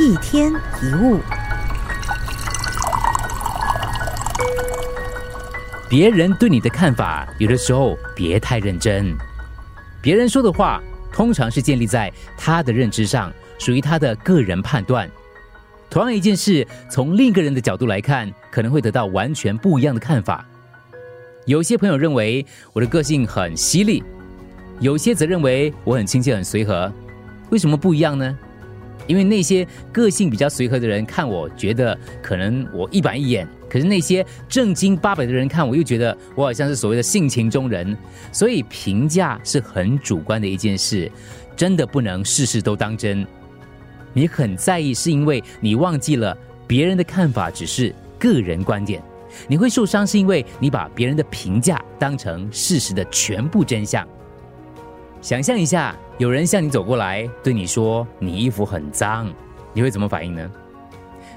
一天一物，别人对你的看法，有的时候别太认真。别人说的话，通常是建立在他的认知上，属于他的个人判断。同样一件事，从另一个人的角度来看，可能会得到完全不一样的看法。有些朋友认为我的个性很犀利，有些则认为我很亲切、很随和。为什么不一样呢？因为那些个性比较随和的人看我，觉得可能我一板一眼；可是那些正经八百的人看我，又觉得我好像是所谓的性情中人。所以评价是很主观的一件事，真的不能事事都当真。你很在意，是因为你忘记了别人的看法只是个人观点。你会受伤，是因为你把别人的评价当成事实的全部真相。想象一下，有人向你走过来，对你说你衣服很脏，你会怎么反应呢？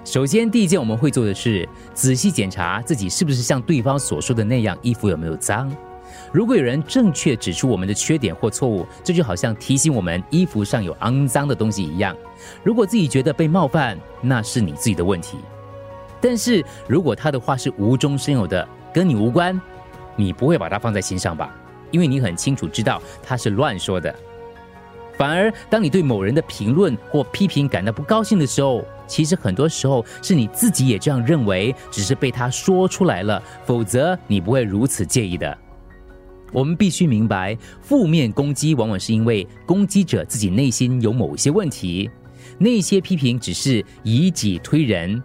首先，第一件我们会做的是仔细检查自己是不是像对方所说的那样，衣服有没有脏。如果有人正确指出我们的缺点或错误，这就好像提醒我们衣服上有肮脏的东西一样。如果自己觉得被冒犯，那是你自己的问题。但是如果他的话是无中生有的，跟你无关，你不会把它放在心上吧？因为你很清楚知道他是乱说的。反而当你对某人的评论或批评感到不高兴的时候，其实很多时候是你自己也这样认为，只是被他说出来了，否则你不会如此介意的。我们必须明白，负面攻击往往是因为攻击者自己内心有某些问题，那些批评只是以己推人。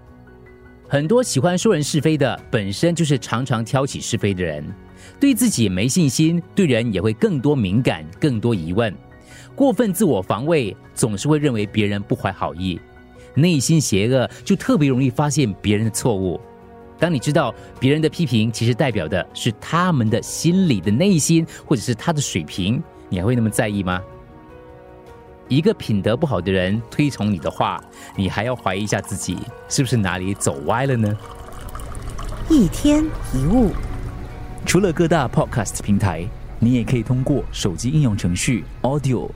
很多喜欢说人是非的，本身就是常常挑起是非的人，对自己没信心，对人也会更多敏感、更多疑问，过分自我防卫，总是会认为别人不怀好意，内心邪恶，就特别容易发现别人的错误。当你知道别人的批评其实代表的是他们的心理的内心，或者是他的水平，你还会那么在意吗？一个品德不好的人推崇你的话，你还要怀疑一下自己是不是哪里走歪了呢？一天一物，除了各大 podcast 平台，你也可以通过手机应用程序 Audio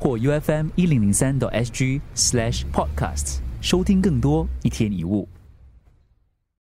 或 U F M 一零零三 SG slash podcasts 收听更多一天一物。